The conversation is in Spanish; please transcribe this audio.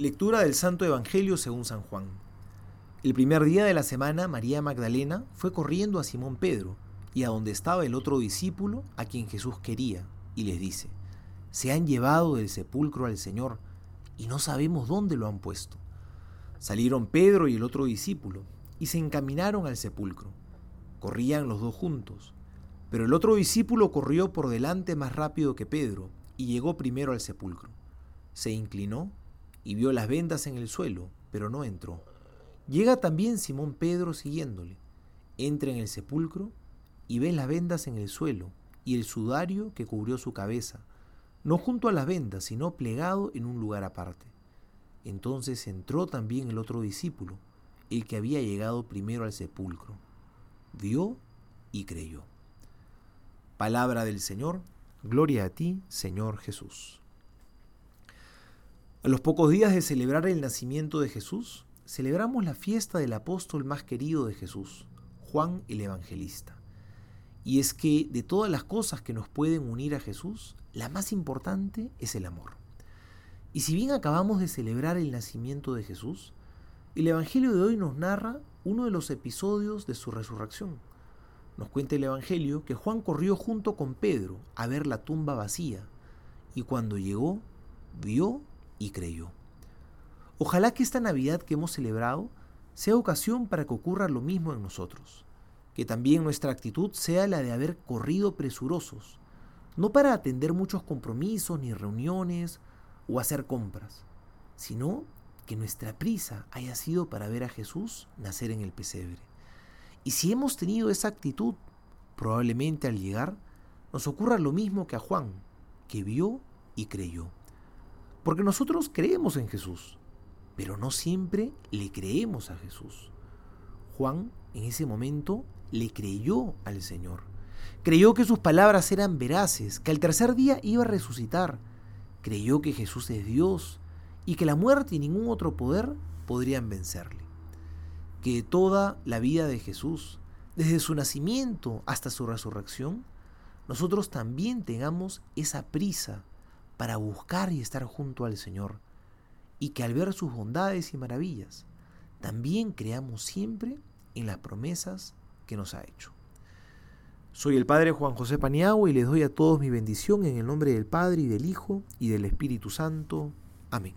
Lectura del Santo Evangelio según San Juan. El primer día de la semana, María Magdalena fue corriendo a Simón Pedro y a donde estaba el otro discípulo a quien Jesús quería, y les dice, Se han llevado del sepulcro al Señor y no sabemos dónde lo han puesto. Salieron Pedro y el otro discípulo y se encaminaron al sepulcro. Corrían los dos juntos, pero el otro discípulo corrió por delante más rápido que Pedro y llegó primero al sepulcro. Se inclinó y vio las vendas en el suelo, pero no entró. Llega también Simón Pedro siguiéndole. Entra en el sepulcro y ve las vendas en el suelo y el sudario que cubrió su cabeza, no junto a las vendas, sino plegado en un lugar aparte. Entonces entró también el otro discípulo, el que había llegado primero al sepulcro. Vio y creyó. Palabra del Señor, gloria a ti, Señor Jesús. A los pocos días de celebrar el nacimiento de Jesús, celebramos la fiesta del apóstol más querido de Jesús, Juan el Evangelista. Y es que de todas las cosas que nos pueden unir a Jesús, la más importante es el amor. Y si bien acabamos de celebrar el nacimiento de Jesús, el Evangelio de hoy nos narra uno de los episodios de su resurrección. Nos cuenta el Evangelio que Juan corrió junto con Pedro a ver la tumba vacía y cuando llegó vio y creyó. Ojalá que esta Navidad que hemos celebrado sea ocasión para que ocurra lo mismo en nosotros, que también nuestra actitud sea la de haber corrido presurosos, no para atender muchos compromisos ni reuniones o hacer compras, sino que nuestra prisa haya sido para ver a Jesús nacer en el pesebre. Y si hemos tenido esa actitud, probablemente al llegar nos ocurra lo mismo que a Juan, que vio y creyó. Porque nosotros creemos en Jesús, pero no siempre le creemos a Jesús. Juan en ese momento le creyó al Señor. Creyó que sus palabras eran veraces, que al tercer día iba a resucitar. Creyó que Jesús es Dios y que la muerte y ningún otro poder podrían vencerle. Que toda la vida de Jesús, desde su nacimiento hasta su resurrección, nosotros también tengamos esa prisa para buscar y estar junto al Señor, y que al ver sus bondades y maravillas, también creamos siempre en las promesas que nos ha hecho. Soy el Padre Juan José Paniagua y les doy a todos mi bendición en el nombre del Padre y del Hijo y del Espíritu Santo. Amén.